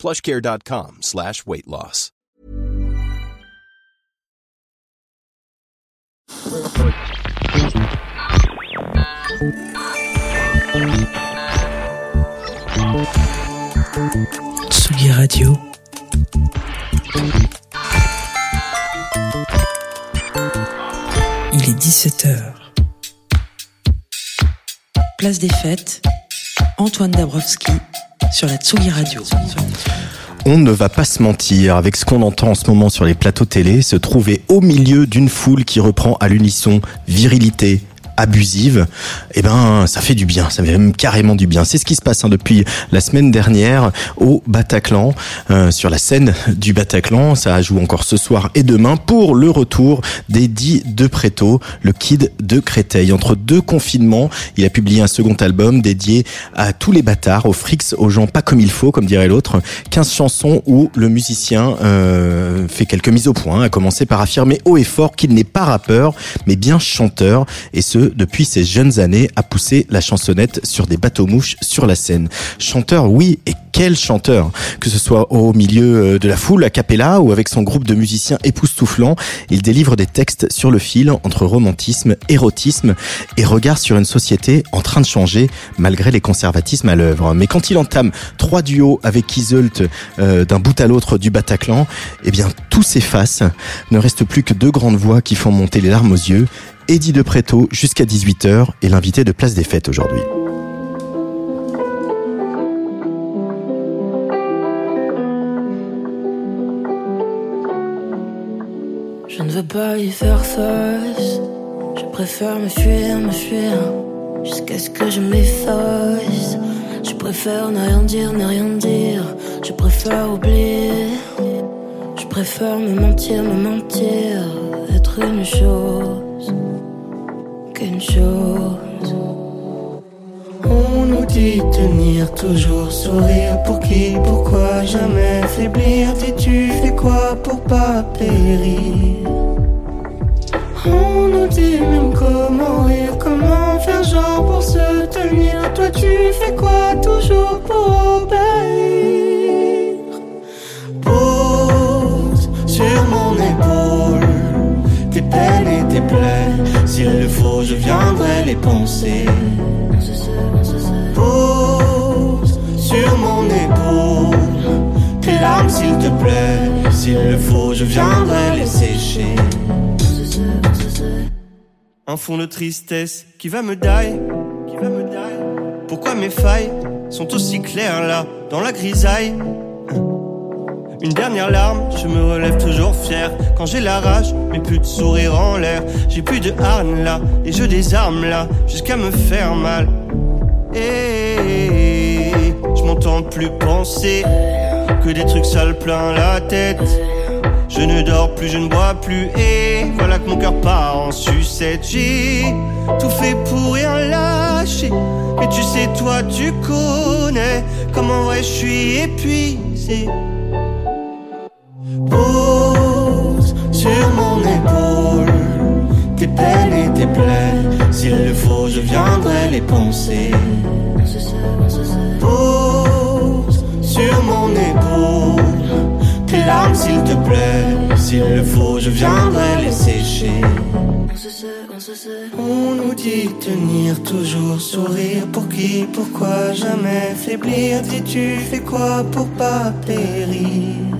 plushcare.com slash weight loss. Tsugi Radio. Il est 17h. Place des fêtes, Antoine Dabrowski sur la Tsugi Radio. On ne va pas se mentir, avec ce qu'on entend en ce moment sur les plateaux télé, se trouver au milieu d'une foule qui reprend à l'unisson virilité, abusive, eh ben ça fait du bien, ça fait même carrément du bien. C'est ce qui se passe hein, depuis la semaine dernière au Bataclan, euh, sur la scène du Bataclan. Ça joue encore ce soir et demain pour le retour d'Eddie de Préto, le kid de Créteil. Entre deux confinements, il a publié un second album dédié à tous les bâtards, aux frics, aux gens pas comme il faut, comme dirait l'autre. 15 chansons où le musicien euh, fait quelques mises au point, a commencé par affirmer haut et fort qu'il n'est pas rappeur, mais bien chanteur, et ce depuis ses jeunes années, à pousser la chansonnette sur des bateaux-mouches sur la scène. Chanteur, oui, et quel chanteur Que ce soit au milieu euh, de la foule, à Capella, ou avec son groupe de musiciens époustouflants, il délivre des textes sur le fil entre romantisme, érotisme et regard sur une société en train de changer malgré les conservatismes à l'œuvre. Mais quand il entame trois duos avec Kiselt euh, d'un bout à l'autre du Bataclan, eh bien tout s'efface. Ne reste plus que deux grandes voix qui font monter les larmes aux yeux Eddie de Préto jusqu'à 18h et l'invité de Place des Fêtes aujourd'hui. Je ne veux pas y faire face. Je préfère me fuir, me fuir. Jusqu'à ce que je m'efface. Je préfère ne rien dire, ne rien dire. Je préfère oublier. Je préfère me mentir, me mentir. Être une chose qu'une chose. On nous dit tenir toujours sourire pour qui, pourquoi jamais faiblir? Dis-tu fais quoi pour pas périr? On nous dit même comment rire, comment faire genre pour se tenir. Toi tu fais quoi toujours pour obéir? Pose sur mon épaule peines et tes plaies. S'il le faut, je viendrai les penser. Pose sur mon épaule tes larmes, s'il te plaît. S'il le faut, je viendrai les sécher. Un fond de tristesse qui va me die. Pourquoi mes failles sont aussi claires là, dans la grisaille? Une dernière larme, je me relève toujours fier. Quand j'ai la rage, mais plus de sourire en l'air. J'ai plus de harne là, et je désarme là, jusqu'à me faire mal. Et je m'entends plus penser que des trucs sales plein la tête. Je ne dors plus, je ne bois plus, et voilà que mon cœur part en sucette. J'ai tout fait pour rien lâcher, mais tu sais, toi, tu connais comment vrai je suis épuisé. Pose sur mon épaule tes peines et tes plaies. S'il le faut, je viendrai les penser. Pose sur mon épaule tes larmes, s'il te plaît. S'il le faut, je viendrai les sécher. On nous dit tenir toujours sourire pour qui, pourquoi jamais faiblir? Dis-tu fais quoi pour pas périr?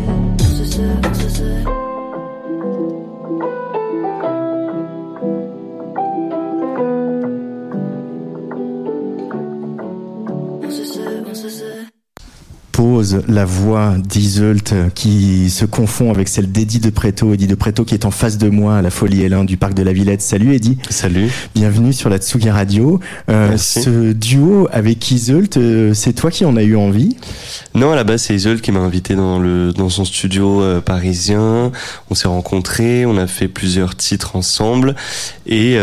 La voix d'Iseult qui se confond avec celle d'Eddie de Preto. Eddie de Preto qui est en face de moi à la Folie L1 du Parc de la Villette. Salut Eddie. Salut. Bienvenue sur la Tsugi Radio. Euh, ce duo avec Iseult, euh, c'est toi qui en as eu envie? Non, à la base c'est Iseult qui m'a invité dans, le, dans son studio euh, parisien. On s'est rencontrés, on a fait plusieurs titres ensemble et,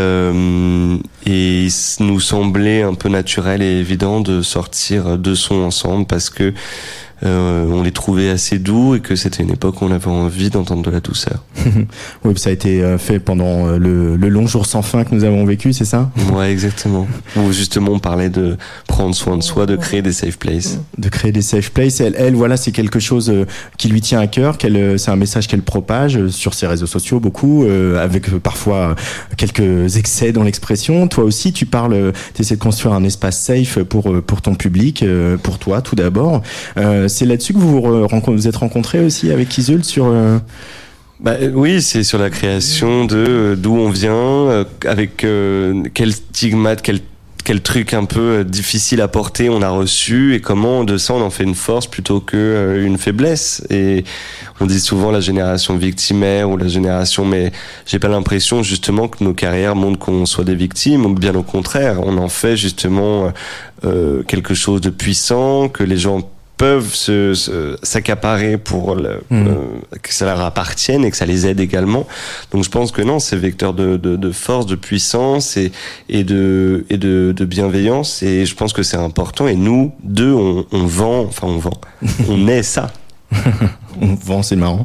et il nous semblait un peu naturel et évident de sortir deux sons ensemble parce que euh, on les trouvait assez doux et que c'était une époque où on avait envie d'entendre de la douceur. oui, ça a été euh, fait pendant euh, le, le, long jour sans fin que nous avons vécu, c'est ça? Ouais, exactement. Où justement on parlait de prendre soin de soi, de créer des safe places. De créer des safe places. Elle, elle voilà, c'est quelque chose qui lui tient à cœur. Qu'elle, c'est un message qu'elle propage sur ses réseaux sociaux beaucoup, avec parfois quelques excès dans l'expression. Toi aussi, tu parles, tu essaies de construire un espace safe pour pour ton public, pour toi tout d'abord. Euh, c'est là-dessus que vous vous, êtes rencontrés aussi avec Iseult sur. Euh, bah, oui, c'est sur la création de euh, d'où on vient, avec quel stigmate, quel quel truc un peu difficile à porter on a reçu et comment de ça on en fait une force plutôt que une faiblesse. Et on dit souvent la génération victimaire ou la génération mais j'ai pas l'impression justement que nos carrières montrent qu'on soit des victimes bien au contraire on en fait justement quelque chose de puissant que les gens peuvent se, s'accaparer pour le, euh, que ça leur appartienne et que ça les aide également. Donc je pense que non, c'est vecteur de, de, de, force, de puissance et, et, de, et de, de bienveillance. Et je pense que c'est important. Et nous, deux, on, on vend, enfin on vend, on est ça. on vend, c'est marrant.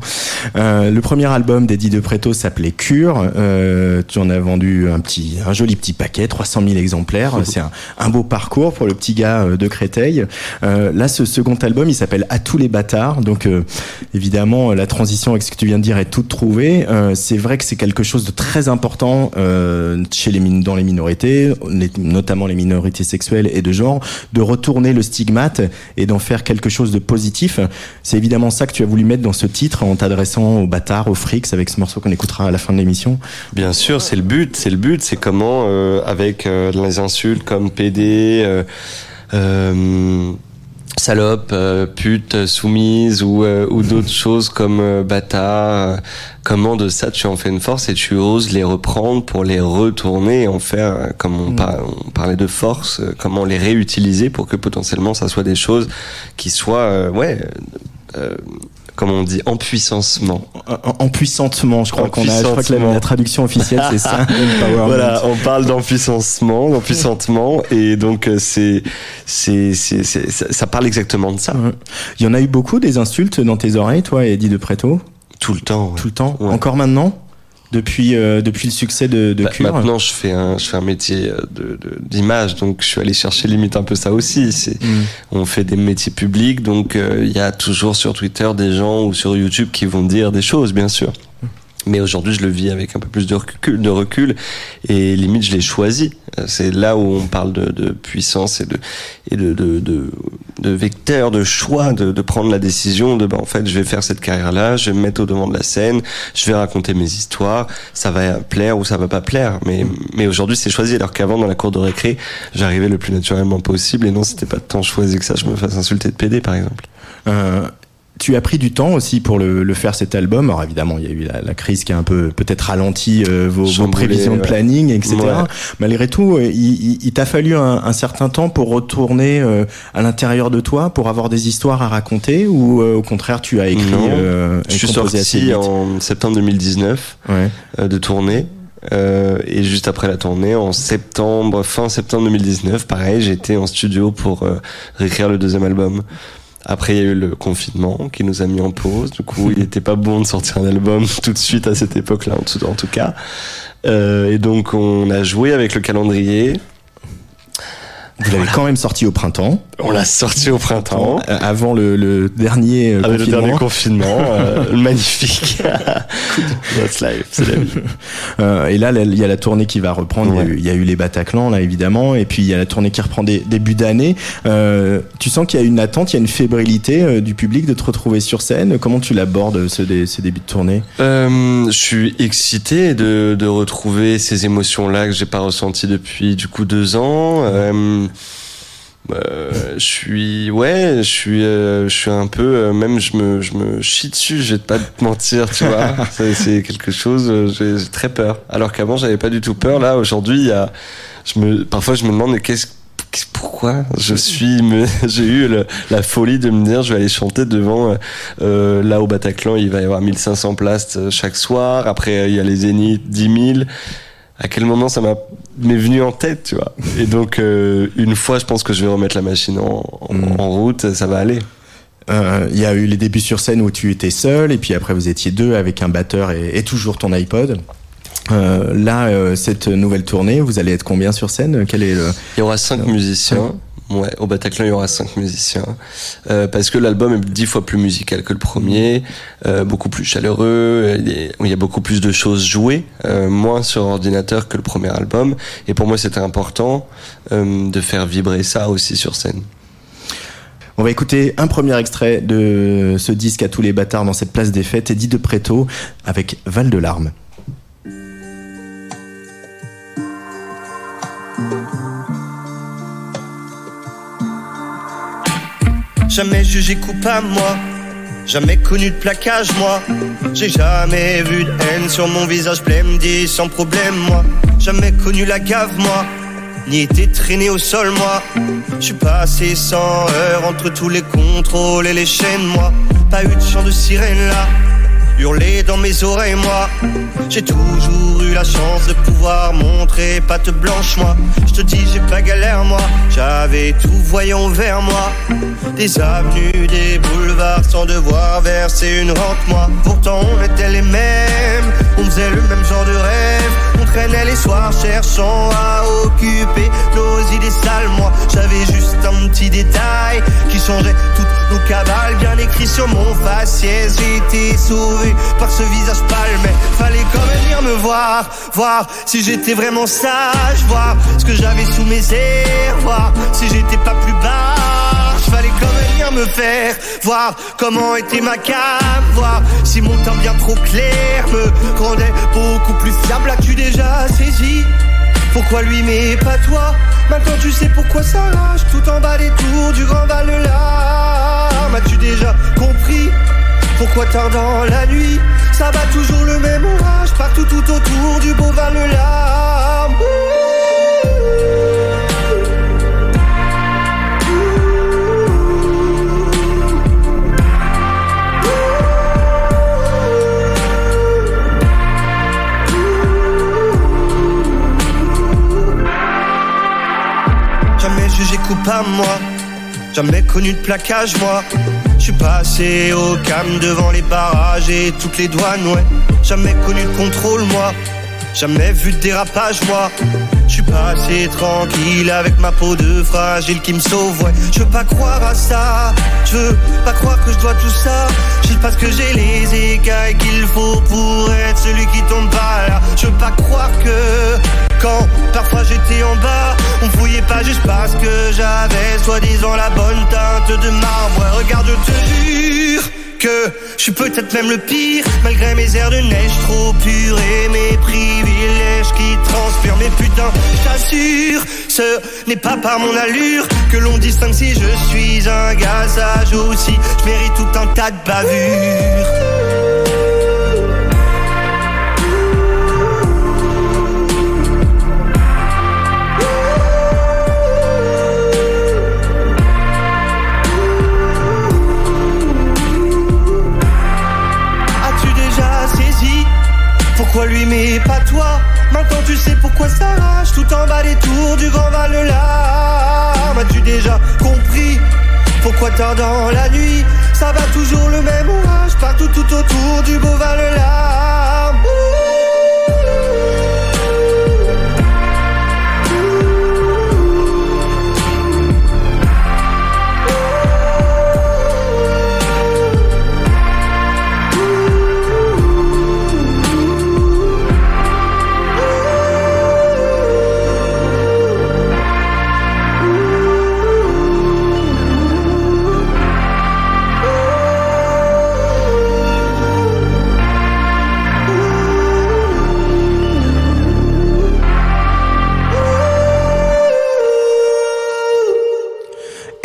Euh, le premier album d'Eddie de Preto s'appelait Cure. Euh, tu en as vendu un petit, un joli petit paquet, 300 000 exemplaires. C'est un, un, beau parcours pour le petit gars euh, de Créteil. Euh, là, ce second album, il s'appelle À tous les bâtards. Donc, euh, évidemment, la transition avec ce que tu viens de dire est toute trouvée. Euh, c'est vrai que c'est quelque chose de très important chez les dans les minorités, notamment les minorités sexuelles et de genre, de retourner le stigmate et d'en faire quelque chose de positif. C'est évidemment ça que tu as voulu mettre dans ce titre en t'adressant aux bâtards, aux frics, avec ce morceau qu'on écoutera à la fin de l'émission Bien sûr, c'est le but. C'est le but. C'est comment, euh, avec euh, les insultes comme PD, euh, salope, pute, soumise ou, ou d'autres choses comme bâtard, comment de ça tu en fais une force et tu oses les reprendre pour les retourner et en faire, comme on, mm. on parlait de force, comment les réutiliser pour que potentiellement ça soit des choses qui soient, ouais, comment on dit, empuissancement. Empuissantement, je crois qu'on a, je crois que la, traduction officielle c'est ça. voilà, on parle d'empuissancement, d'empuissantement, et donc euh, c'est, c'est, c'est, ça parle exactement de ça. Il y en a eu beaucoup des insultes dans tes oreilles, toi, Eddie de Preto? Tout le temps. Tout le temps? Encore maintenant? Depuis euh, depuis le succès de, de bah, Cure Maintenant, je fais un je fais un métier euh, de d'image, donc je suis allé chercher limite un peu ça aussi. Mm. on fait des métiers publics, donc euh, il y a toujours sur Twitter des gens ou sur YouTube qui vont dire des choses, bien sûr. Mais aujourd'hui, je le vis avec un peu plus de recul, de recul et limite, je l'ai choisi. C'est là où on parle de, puissance et de et de de, de, de vecteur, de choix, de, prendre la décision de ben en fait, je vais faire cette carrière-là, je vais me mettre au devant de la scène, je vais raconter mes histoires, ça va plaire ou ça va pas plaire. Mais mais aujourd'hui, c'est choisi. Alors qu'avant, dans la cour de récré, j'arrivais le plus naturellement possible et non, c'était pas tant choisi que ça. Je me fasse insulter de PD, par exemple. Euh, tu as pris du temps aussi pour le, le, faire cet album? Alors évidemment, il y a eu la, la crise qui a un peu peut-être ralenti euh, vos, vos, prévisions de planning, etc. Malgré tout, euh, il, il, t'a fallu un, un, certain temps pour retourner euh, à l'intérieur de toi, pour avoir des histoires à raconter, ou au contraire, tu as écrit. Je suis sorti en septembre 2019 ouais. de tournée. Euh, et juste après la tournée, en septembre, fin septembre 2019, pareil, j'étais en studio pour euh, réécrire le deuxième album. Après, il y a eu le confinement qui nous a mis en pause. Du coup, il n'était pas bon de sortir un album tout de suite à cette époque-là, en tout, en tout cas. Euh, et donc, on a joué avec le calendrier. Vous l'avez quand même sorti au printemps. On l'a sorti au printemps. Euh, avant le, le dernier confinement. le dernier confinement. euh, magnifique. That's life, c'est la vie. Euh, et là, il y a la tournée qui va reprendre. Ouais. Il, y a eu, les Bataclan, là, évidemment. Et puis, il y a la tournée qui reprend des, début d'année. Euh, tu sens qu'il y a une attente, il y a une fébrilité euh, du public de te retrouver sur scène. Comment tu l'abordes, ce, ce, début de tournée? Je suis excité de, de retrouver ces émotions-là que j'ai pas ressenties depuis, du coup, deux ans Euh, je suis ouais, je suis euh, je suis un peu euh, même je me je me chie dessus, je vais pas te mentir, tu vois. C'est- quelque chose j'ai très peur. Alors qu'avant j'avais pas du tout peur là, aujourd'hui il y a je me parfois je me demande mais qu'est-ce pourquoi je suis j'ai eu le- la folie de me dire je vais aller chanter devant euh, là au Bataclan, il va y avoir 1500 places chaque soir, après il y a les Zénith 10 000 à quel moment ça m'a m'est venu en tête, tu vois. Et donc euh, une fois, je pense que je vais remettre la machine en, en, Mm. en route, ça va aller. Euh, Il y a eu les débuts sur scène où tu étais seul, et puis après vous étiez deux avec un batteur et, et toujours ton iPod. Euh, là, cette nouvelle tournée, vous allez être combien sur scène? Quel est le Il y aura cinq musiciens. Ouais, au Bataclan, il y aura cinq musiciens. Euh, parce que l'album est dix fois plus musical que le premier, euh, beaucoup plus chaleureux, il y a- beaucoup plus de choses jouées, euh, moins sur ordinateur que le premier album. Et pour moi, c'était important de faire vibrer ça aussi sur scène. On va écouter un premier extrait de ce disque à tous les bâtards dans cette place des fêtes, Eddie de Préto avec Val de larmes. Jamais jugé coupable, moi. Jamais connu de plaquage, moi. J'ai jamais vu de haine sur mon visage blême, sans problème, moi. Jamais connu la gave, moi. Ni été traîné au sol, moi. Je suis passé sans heure entre tous les contrôles et les chaînes, moi. Pas eu de chant de sirène là. Hurler dans mes oreilles, moi. J'ai toujours eu la chance de pouvoir montrer patte blanche, moi. Je te dis, j'ai pas galère, moi. J'avais tout voyant vers moi. Des avenues, des boulevards sans devoir verser une rente, moi. Pourtant, on était les mêmes. On faisait le même genre de rêve. On traînait les soirs cherchant à occuper nos idées sales, moi. J'avais juste un petit détail qui changeait toutes cabales. Bien écrit sur mon faciès, été sauvé par ce visage. Mais fallait quand même venir me voir, voir si j'étais vraiment sage, voir ce que j'avais sous mes airs, voir si j'étais pas plus bas. Fallait quand même venir me faire voir comment était ma cave, voir si mon temps bien trop clair me rendait beaucoup plus fiable. As-tu déjà saisi pourquoi lui mais pas toi? Maintenant tu sais pourquoi ça rage tout en bas des tours du grand val de larmes. As-tu déjà compris pourquoi tard dans la nuit ça bat toujours le même orage partout tout autour du beau val larmes. Jamais jugé coupable, moi. Jamais connu de plaquage, moi. Je suis passé au calme devant les barrages et toutes les douanes, ouais. Jamais connu de contrôle, moi. Jamais vu de dérapage, moi. Je suis passé tranquille avec ma peau de fragile qui me sauve, ouais. Je veux pas croire à ça. Je veux pas croire que je dois tout ça. Juste parce que j'ai les écailles qu'il faut pour être celui qui tombe pas là. Je veux pas croire que quand parfois j'étais en bas, on fouillait pas juste parce que j'avais soi-disant la bonne teinte de marbre. Ouais, regarde, je te que je suis peut-être même le pire, malgré mes airs de neige trop purs et mes privilèges qui transpirent. Mais putain, je t'assure, ce n'est pas par mon allure que l'on distingue si je suis un gars sage ou si je mérite tout un tas de bavures. Pourquoi lui mais pas toi Maintenant tu sais pourquoi ça rage. Tout en bas des tours du grand val larmes. As-tu déjà compris pourquoi tard dans la nuit ça va toujours le même orage? Partout tout autour du beau val de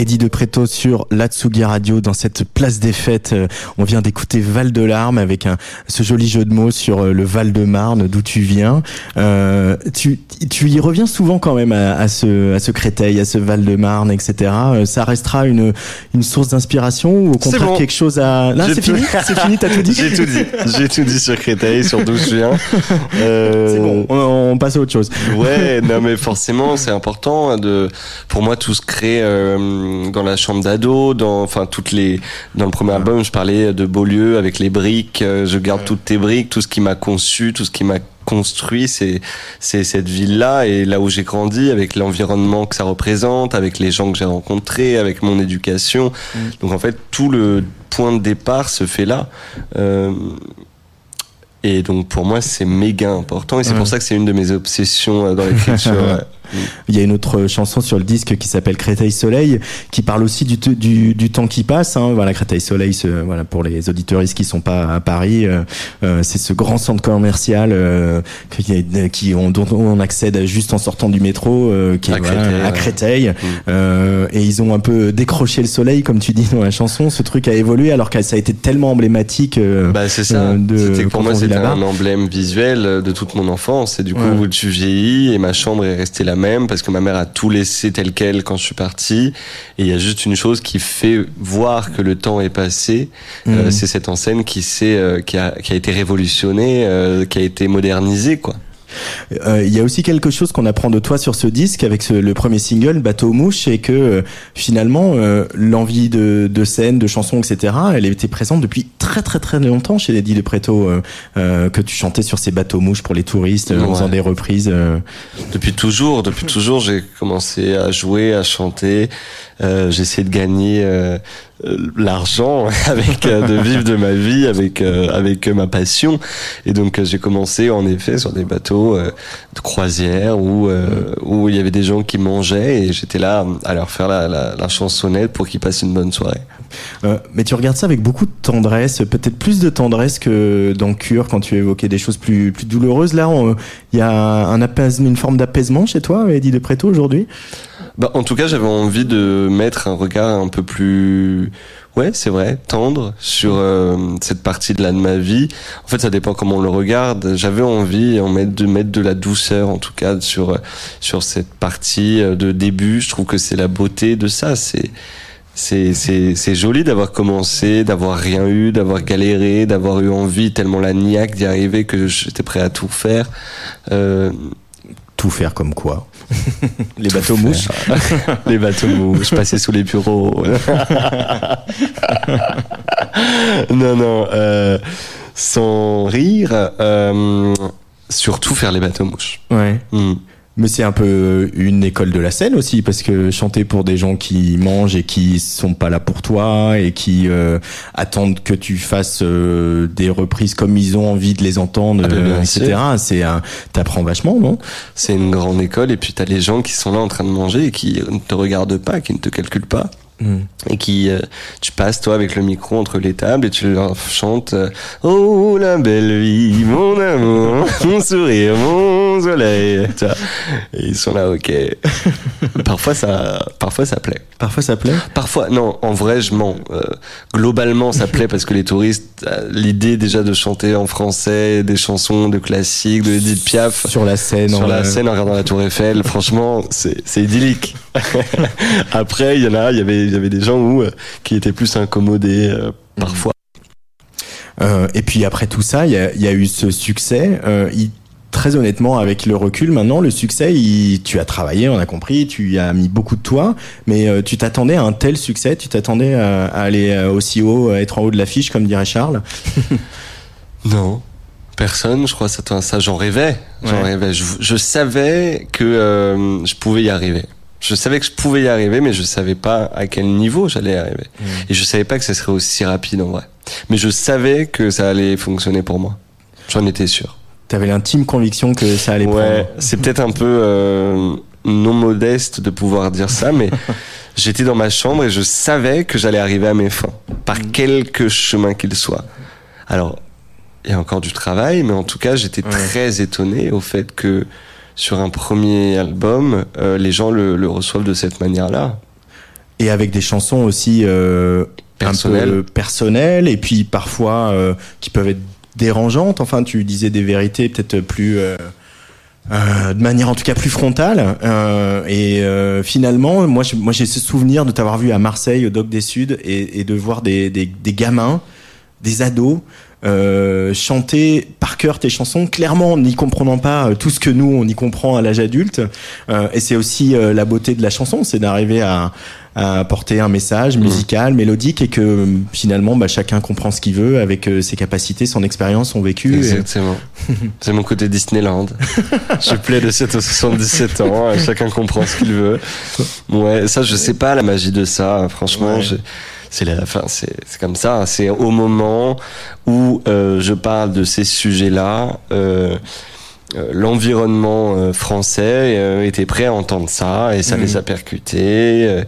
Eddie de Preto sur l'Atsugi Radio dans cette place des fêtes. Euh, on vient d'écouter Val de Larmes avec un, ce joli jeu de mots sur euh, le Val de Marne, d'où tu viens. Euh, tu, tu y reviens souvent quand même à, à, ce, à ce Créteil, à ce Val de Marne, etc. Ça restera une, une source d'inspiration ou au contraire quelque chose à... Là, c'est fini C'est fini, t'as tout dit J'ai tout dit. J'ai tout dit sur Créteil, sur d'où je viens. Euh... C'est bon, on, on, passe à autre chose. Ouais, non mais forcément, c'est important de... Pour moi, tout se crée... Euh, dans la chambre d'ado, dans enfin toutes les dans le premier album, je parlais de Beaulieu avec les briques, euh, je garde toutes tes briques, tout ce qui m'a conçu, tout ce qui m'a construit, c'est c'est cette ville-là et là où j'ai grandi, avec l'environnement que ça représente, avec les gens que j'ai rencontrés, avec mon éducation. Mm. Donc en fait, tout le point de départ se fait là. Euh, et donc pour moi, c'est méga important et c'est pour ça que c'est une de mes obsessions euh, dans l'écriture. Il y a une autre chanson sur le disque qui s'appelle Créteil Soleil, qui parle aussi du, du, du temps qui passe. Hein. Voilà, Créteil Soleil, ce, voilà, pour les auditeuristes qui sont pas à Paris, euh, euh c'est ce grand centre commercial euh, qui, qui on, dont on accède juste en sortant du métro, euh, qui est à Créteil. à Créteil. Mm. et ils ont un peu décroché le soleil, comme tu dis dans la chanson. Ce truc a évolué alors que ça a été tellement emblématique. bah c'est ça. De, pour moi c'était un emblème visuel de toute mon enfance. Et du coup, ouais. tu vieillis et ma chambre est restée la même parce que ma mère a tout laissé tel quel quand je suis parti. Et il y a juste une chose qui fait voir que le temps est passé. Euh, mhm. c'est cette enseigne qui, euh, qui, a, qui a été révolutionnée, euh, qui a été modernisée, quoi. Euh, il y a aussi quelque chose qu'on apprend de toi sur ce disque avec ce, le premier single Bateau mouche et que euh, finalement euh, l'envie de, de scène, de chansons, etc. Elle était présente depuis très très très longtemps chez Eddie de Preto que tu chantais sur ces bateaux mouches pour les touristes en faisant des reprises. Depuis toujours, depuis toujours j'ai commencé à jouer, à chanter. j'ai essayé de gagner euh, l'argent avec euh, de vivre de ma vie avec euh, avec ma passion et donc j'ai commencé en effet sur des bateaux de croisière où où il y avait des gens qui mangeaient et j'étais là à leur faire la, la, la chansonnette pour qu'ils passent une bonne soirée. Mais tu regardes ça avec beaucoup de tendresse, peut-être plus de tendresse que dans Cure quand tu évoquais des choses plus plus douloureuses. Là, il y a un une forme d'apaisement chez toi, Eddie de Préto aujourd'hui? Bah, en tout cas, j'avais envie de mettre un regard un peu plus, ouais, c'est vrai, tendre sur euh, cette partie de là de ma vie. En fait, ça dépend comment on le regarde. J'avais envie en mettre, de mettre de la douceur, en tout cas, sur sur cette partie euh, de début. Je trouve que c'est la beauté de ça. C'est c'est joli d'avoir commencé, d'avoir rien eu, d'avoir galéré, d'avoir eu envie tellement la niaque d'y arriver que j'étais prêt à tout faire. Euh, tout faire comme quoi Les bateaux mouches Les bateaux mouches, passer sous les bureaux. non, non. Euh, sans rire, euh, surtout faire les bateaux mouches. Ouais. Hmm. Mais c'est un peu une école de la scène aussi, parce que chanter pour des gens qui mangent et qui sont pas là pour toi et qui euh, attendent que tu fasses euh, des reprises comme ils ont envie de les entendre, ah ben, euh, etc. C'est un, t'apprends vachement, non? C'est une grande école et puis t'as les gens qui sont là en train de manger et qui ne te regardent pas, qui ne te calculent pas. Et qui, euh, tu passes toi avec le micro entre les tables et tu leur chantes euh, Oh la belle vie, mon amour, mon sourire, mon soleil. Et ils sont là, ok. parfois ça, parfois ça plaît. Parfois ça plaît. Parfois, non. En vrai, je mens. Euh, globalement, ça plaît parce que les touristes, l'idée déjà de chanter en français des chansons de classiques, de Edith Piaf sur la scène, sur la scène en regardant la Tour Eiffel. franchement, c'est idyllique. Après, il y en a, il y avait il y avait des gens où, euh, qui étaient plus incommodés euh, parfois. Euh, et puis après tout ça, il y a, y a, eu ce succès. Il, très honnêtement, avec le recul, maintenant, le succès, il, tu as travaillé, on a compris, tu y as mis beaucoup de toi, mais tu t'attendais à un tel succès, tu t'attendais à, à, aller aussi haut, à être en haut de l'affiche, comme dirait Charles? Non. Personne, je crois, ça, ça j'en rêvais. J'en rêvais. Je, je, savais que je pouvais y arriver. Je savais que je pouvais y arriver, mais je savais pas à quel niveau j'allais arriver. Mmh. Et je savais pas que ce serait aussi rapide en vrai. Mais je savais que ça allait fonctionner pour moi. J'en étais sûr. T'avais l'intime conviction que ça allait ouais, c'est peut-être un peu euh, non modeste de pouvoir dire ça, mais j'étais dans ma chambre et je savais que j'allais arriver à mes fins, par mmh. quelque chemin qu'il soit. Alors, il y a encore du travail, mais en tout cas, j'étais ouais. très étonné au fait que sur un premier album, euh, les gens le, le, reçoivent de cette manière-là. et avec des chansons aussi euh, Personnelles. un peu personnelles et puis parfois euh, qui peuvent être dérangeantes. Enfin, tu disais des vérités peut-être plus euh, euh, de manière en tout cas plus frontale. Euh, et euh, finalement, moi, je- moi j'ai ce souvenir de t'avoir vu à Marseille au Doc des Suds et, et de voir des, des, des gamins, des ados. Euh, chanter par cœur tes chansons, clairement en n'y comprenant pas euh, tout ce que nous on y comprend à l'âge adulte. Euh, et c'est aussi euh, la beauté de la chanson, c'est d'arriver à, à apporter un message musical, mélodique, et que euh, finalement bah, chacun comprend ce qu'il veut avec euh, ses capacités, son expérience, son vécu. Et- Exactement. C'est mon côté Disneyland. je plais de 7 à 77 ans, chacun comprend ce qu'il veut. Ouais, ça, je sais pas la magie de ça, franchement. Ouais. C'est la, c'est comme ça. C'est au moment où euh, je parle de ces sujets-là, euh, euh, l'environnement français était prêt à entendre ça et ça Mhm. les a percutés.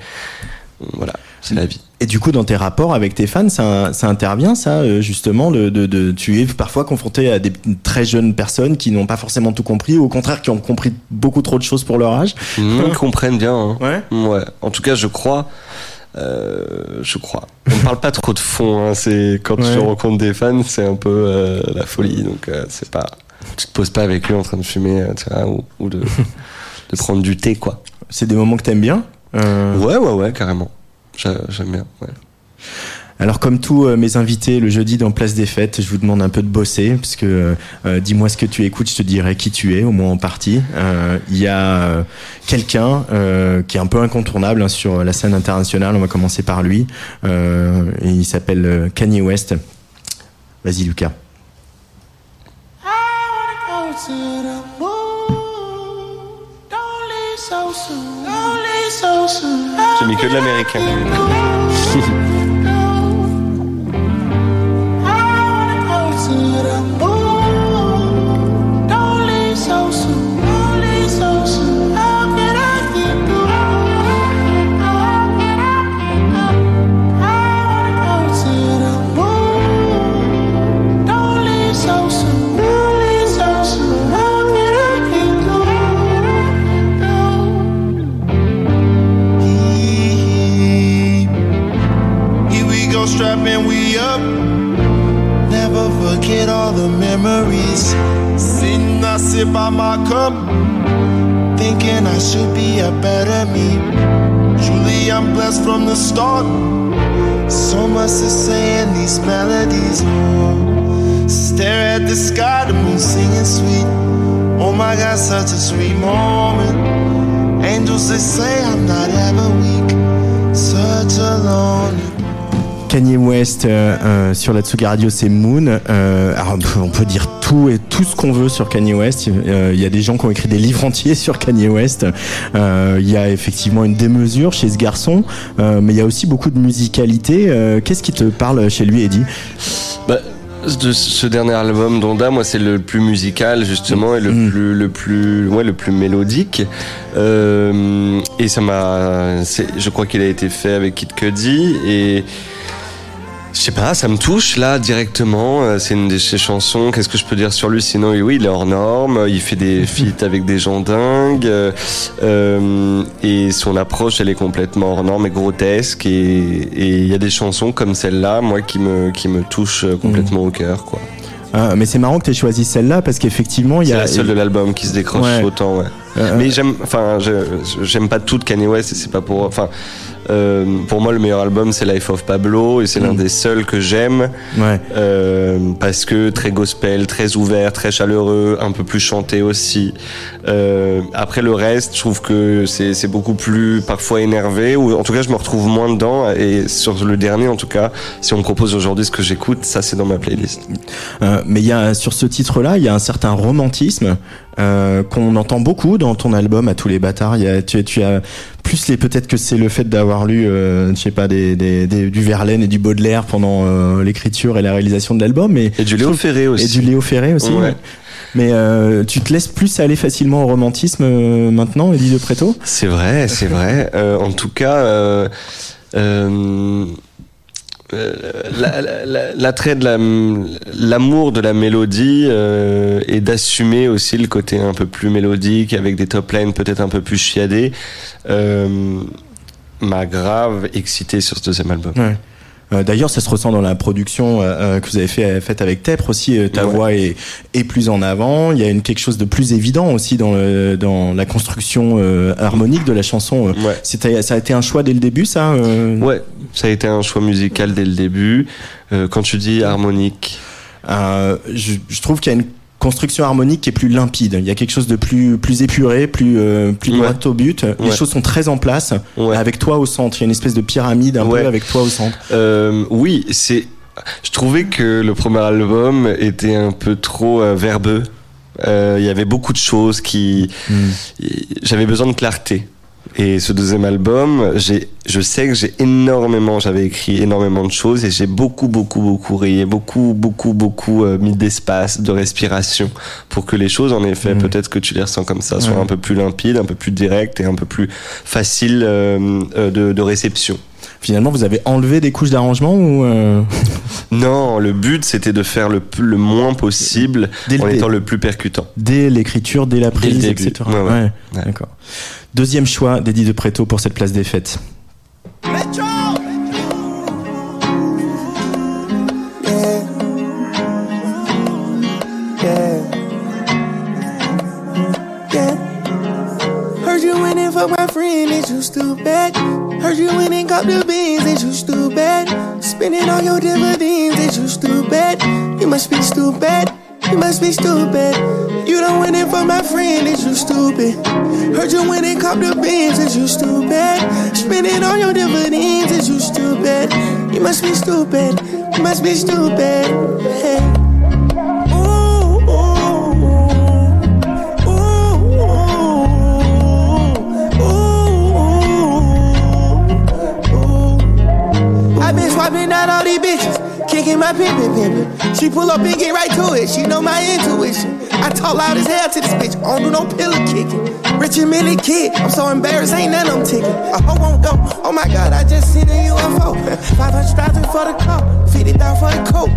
voilà, c'est la vie. Et du coup, dans tes rapports avec tes fans, ça, ça intervient, ça, justement, de, de, de- tu es parfois confronté à des très jeunes personnes qui n'ont pas forcément tout compris, ou au contraire, qui ont compris beaucoup trop de choses pour leur âge. Ils comprennent bien. hein. Ouais. Ouais, en tout cas, je crois. Euh, je crois. On ne parle pas trop de fond. Hein. C'est quand Ouais. tu rencontres des fans, c'est un peu euh, la folie. Donc euh, c'est pas. Tu te poses pas avec lui en train de fumer, euh, vois, ou, ou de, de prendre du thé, quoi. C'est des moments que t'aimes bien. Euh, Ouais, ouais, ouais, carrément. J'a- J'aime bien. Ouais. Alors comme tous euh, mes invités le jeudi dans Place des Fêtes, je vous demande un peu de bosser parce que euh, dis-moi ce que tu écoutes, je te dirai qui tu es au moins en partie. Euh, Il y a euh, quelqu'un euh, qui est un peu incontournable hein, sur la scène internationale. On va commencer par lui. Euh, et il s'appelle euh, Kanye West. Vas-y Lucas. J'ai mis que de l'américain. All the memories. Sitting, I sip out my cup. Thinking I should be a better me. Truly, I'm blessed from the start. So much to say in these melodies. Oh, stare at the sky, the moon singing sweet. Oh my God, such a sweet moment. Angels, they say I'm not ever weak. Such a lonely. Kanye West euh, euh, sur la Tsugi Radio, c'est Moon. Euh, alors, on peut- dire tout et tout ce qu'on veut sur Kanye West. Euh, Il y a des gens qui ont écrit des livres entiers sur Kanye West. Euh, Il y a effectivement une démesure chez ce garçon, euh, mais il y a aussi beaucoup de musicalité. Euh, Qu'est-ce qui te parle chez lui, Eddie? Bah, de ce dernier album d'Onda, moi, c'est le plus musical justement et le Mm. plus, le plus, ouais, le plus mélodique. Euh, et ça m'a, je crois qu'il a été fait avec Kid Cudi et je sais pas, ça me touche là directement. Euh, C'est une de ses chansons. Qu'est-ce que je peux dire sur lui? Sinon, oui, il est hors norme. Il fait des feats avec des gens dingues. Euh, euh, et son approche, elle est complètement hors norme et grotesque. Et il y a des chansons comme celle-là, moi, qui me qui me touchent euh, complètement au cœur, quoi. Ah, Mais c'est marrant que tu aies choisi celle-là parce qu'effectivement, il y C'est a. la seule de l'album qui se décroche Ouais. autant, ouais. Euh, Mais j'aime, enfin, j'aime pas tout de Kanye West et c'est pas pour, enfin, euh, pour moi le meilleur album c'est Life of Pablo et c'est l'un Mm. des seuls que j'aime ouais. euh, parce que très gospel, très ouvert, très chaleureux, un peu plus chanté aussi. Euh, après le reste, je trouve que c'est beaucoup plus parfois énervé ou en tout cas je me retrouve moins dedans et sur le dernier en tout cas, si on me propose aujourd'hui ce que j'écoute, ça c'est dans ma playlist. Mais il y a sur ce titre-là, il y a un certain romantisme qu'on entend beaucoup dans ton album à tous les bâtards. Il y a, tu, tu as plus les peut-être que c'est le fait d'avoir lu, euh, je sais pas, des, des, des- du Verlaine et du Baudelaire pendant euh, l'écriture et la réalisation de l'album, mais Et du Léo Ferré aussi. et du Léo Ferré aussi. Ouais. ouais. Mais euh, tu te laisses plus aller facilement au romantisme euh, maintenant, Eddie de Préto C'est vrai, c'est vrai. Euh, en tout cas, euh, euh, la- l'attrait de la, l'amour de la mélodie euh, et d'assumer aussi le côté un peu plus mélodique avec des top lines peut-être un peu plus chiadés. Euh, m'a grave excité sur ce deuxième album. Euh, D'ailleurs, ça se ressent dans la production euh, euh, que vous avez fait, faite avec Tepre aussi. ta Ouais. voix est, est plus en avant. Il y a une, quelque chose de plus évident aussi dans, le, dans la construction harmonique de la chanson. Ouais. C'était, ça a été un choix dès le début, ça Ouais, ça a été un choix musical dès le début. Quand tu dis harmonique, je, je trouve qu'il y a une construction harmonique qui est plus limpide. Il y a quelque chose de plus plus épuré, plus euh, plus Ouais. droit au but. Les choses sont très en place, Ouais. avec toi au centre. Il y a une espèce de pyramide un peu avec toi au centre. Euh, oui, c'est. Je trouvais que le premier album était un peu trop euh, verbeux. Il y avait beaucoup de choses qui. J'avais besoin de clarté. Et ce deuxième album, j'ai, je sais que j'ai énormément, j'avais écrit énormément de choses et j'ai beaucoup, beaucoup, beaucoup rayé, beaucoup, beaucoup, beaucoup euh, mis d'espace, de respiration pour que les choses, en effet, Mm. peut-être que tu les ressens comme ça, soient Ouais. un peu plus limpides, un peu plus directes et un peu plus faciles euh, euh, de, de réception. Finalement, vous avez enlevé des couches d'arrangement ou euh, Non, le but c'était de faire le, le moins possible Dès en étant le plus percutant. dès l'écriture, dès la prise, etc. Ouais, ouais. Ouais. D'accord. Deuxième choix d'Eddie de Preto pour cette place des fêtes. You stupid? Heard you went and cop the beans, is you stupid? Spending all your dividends, is you stupid? You must be stupid. You must be stupid. You don't win it for my friend, is you stupid? Heard you went and cop the beans, is you stupid? Spending all your dividends, is you stupid? You must be stupid. You must be stupid. Hey. Been out all these bitches, kicking my pimpin' pimpin'. She pull up and get right to it. She know my intuition. I talk loud as hell to this bitch. I don't do no pillow kicking. Rich and Millie kid, I'm so embarrassed, ain't none I'm ticking. A hoe won't go. Oh my god, I just seen a UFO. 500,000 for the car, 50,000 for the coat.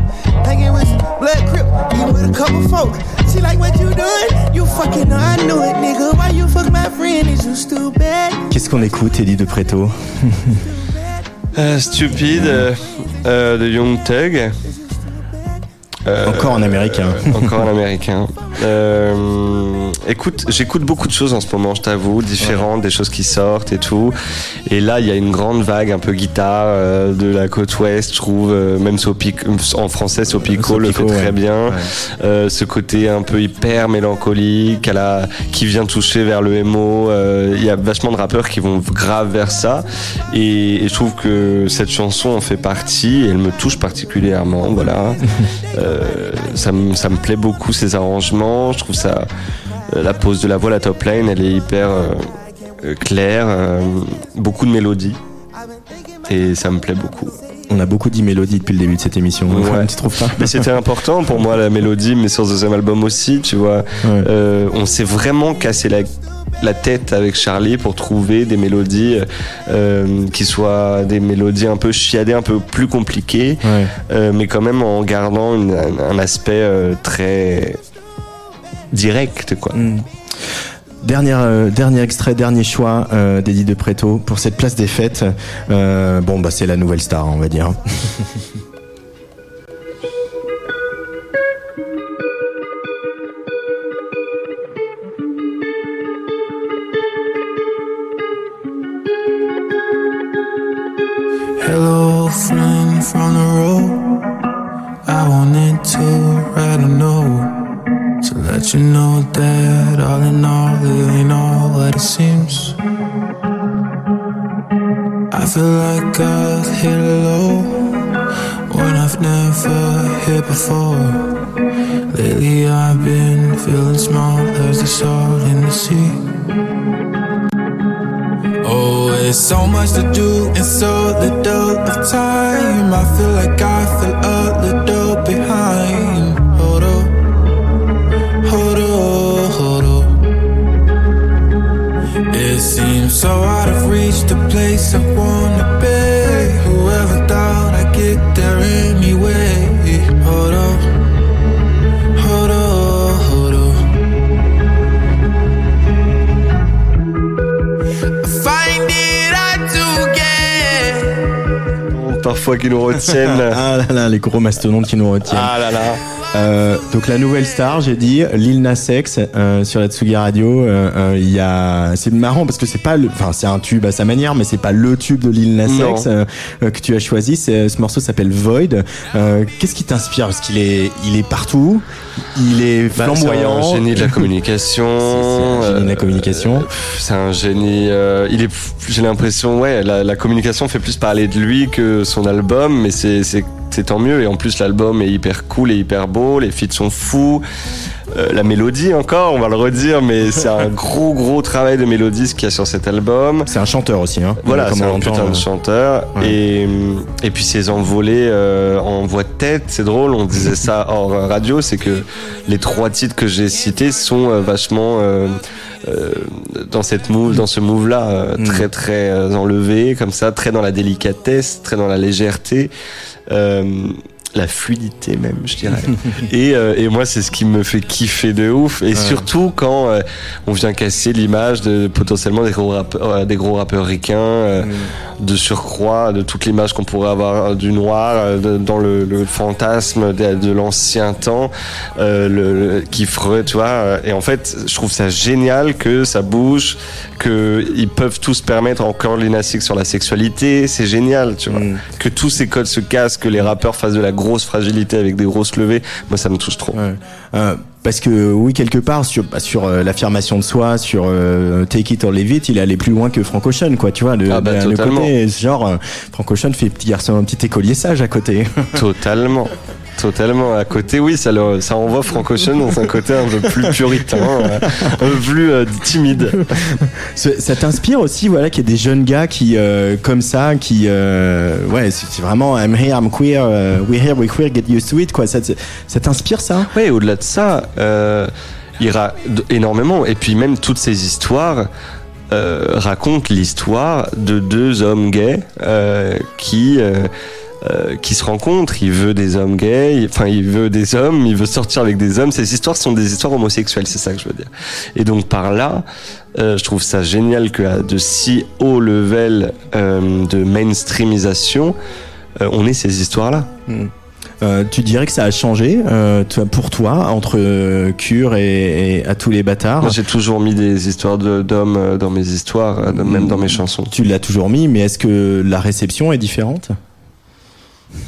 Hanging with blood crip, even with a couple folk. She like what you doing? You fucking know I knew it, nigga. Why you fuck my friend? Is you stupid? Qu'est-ce qu'on écoute, Eddie de Preto stupide euh, euh, de Young Thug. Euh, Encore en américain. euh, encore en américain. Euh, écoute, j'écoute beaucoup de choses en ce moment, je t'avoue, différentes, des choses qui sortent et tout. Et là, il y a une grande vague un peu guitare euh, de la côte ouest, je trouve. même Sopico, en français, Sopico, le fait très ouais. bien. Ouais. Euh, ce côté un peu hyper mélancolique, à la, qui vient toucher vers le euh, Il y a vachement de rappeurs qui vont grave vers ça. Et, et je trouve que cette chanson en fait partie. Et elle me touche particulièrement. Voilà. Euh, ça, me, ça plaît beaucoup ces arrangements. Je trouve ça. euh, La pose de la voix, la top line, elle est hyper euh, claire. beaucoup de mélodies. Et ça me plaît beaucoup. On a beaucoup dit mélodie depuis le début de cette émission. Ouais. Tu trouves pas Mais c'était important pour moi la mélodie, mais sur ce deuxième album aussi, tu vois. Ouais. Euh, on s'est vraiment cassé la, la tête avec Charlie pour trouver des mélodies euh, qui soient des mélodies un peu chiadées, un peu plus compliquées, Ouais. euh, mais quand même en gardant une- un, aspect euh, très direct, quoi. Mm. Dernier, euh, dernier extrait, dernier choix euh, d'Eddie de Preto pour cette place des fêtes. Euh, bon, bah c'est la nouvelle star, on va dire. never hit before. Lately, I've been feeling small there's the salt in the sea. Oh, it's so much to do and so little of time. I feel like I feel a little behind. Hold up, hold up, hold up. It seems so out of reach, the place I wanna be. Whoever thought I'd get there anyway. Parfois qui nous retiennent. ah là là, les gros mastodontes qui nous retiennent. Ah là là. Euh, donc la nouvelle star, j'ai dit Lil Nas X euh, sur la Tsugi Radio. euh, euh, Il y a, c'est marrant parce que c'est pas, le... enfin c'est un tube à sa manière, mais c'est pas le tube de Lil Nas. X que tu as choisi. C'est, ce morceau s'appelle Void. Euh, Qu'est-ce qui t'inspire? Parce qu'il est, il est partout. Il est Bah, flamboyant. C'est un génie de la communication. C'est- un génie de la communication. C'est un génie. euh, il est. J'ai l'impression, ouais, la, la communication fait plus parler de lui que son album, mais c'est c'est tant mieux. Et en plus, l'album est hyper cool et hyper beau. Les feats sont fous. Euh, la mélodie encore, on va le redire, mais c'est un gros gros travail de mélodie ce qu'il y a sur cet album. C'est un chanteur aussi. Hein, Voilà, c'est on un putain euh. de chanteur. Ouais. Et, et puis ses envolées euh, en voix de tête, c'est drôle, on disait ça hors radio, c'est que les trois titres que j'ai cités sont euh, vachement euh, euh, dans cette move, dans ce move-là, euh, Mm. très très euh, enlevé, comme ça, très dans la délicatesse, très dans la légèreté. Euh, la fluidité même, je dirais. et, euh, et moi, c'est ce qui me fait kiffer de ouf. Et surtout quand euh, on vient casser l'image de potentiellement des gros rappeurs, euh, des gros rappeurs ricains, euh, de surcroît, de toute l'image qu'on pourrait avoir du noir euh, de- dans le, le fantasme de, de l'ancien temps, euh, le, le- qui ferait, tu vois. euh, Et en fait, je trouve ça génial que ça bouge, que ils peuvent tous permettre encore l'inastique sur la sexualité. C'est génial, tu vois. Mm. Que tous ces codes se cassent, que les rappeurs fassent de la grosse fragilité avec des grosses levées. Moi, ça me touche trop. Ouais. Euh, parce que oui, quelque part sur bah, sur euh, l'affirmation de soi, sur euh, Take It or Leave It, il est allé plus loin que Frank Ocean, quoi. Tu vois, le, Ah bah, le- côté genre Frank Ocean fait petit garçon, un petit écolier sage à côté. Totalement. Totalement. À côté, oui, ça, le, ça envoie Frank Ocean dans un côté un peu plus puritain, euh, un peu plus euh, timide. ça t'inspire aussi, voilà, qu'il y ait des jeunes gars qui euh, comme ça, qui euh, ouais, c'est vraiment I'm here, I'm queer, euh, we're here, we're queer, get used to it, quoi. Ça, t'inspire ça? Oui, au-delà de ça, il ra- d- énormément. Et puis même toutes ces histoires racontent l'histoire de deux hommes gays qui euh, qui se rencontrent. Il veut des hommes gays, enfin il veut des hommes, il veut sortir avec des hommes. Ces histoires sont des histoires homosexuelles, c'est ça que je veux dire. Et donc par là, euh, je trouve ça génial que à de si haut level euh, de mainstreamisation, on ait ces histoires-là. Euh, tu dirais que ça a changé euh, pour toi entre euh, Cure et, et à tous les bâtards? J'ai toujours mis des histoires d'hommes dans mes histoires, même dans mes chansons. Tu l'as toujours mis, mais est-ce que la réception est différente?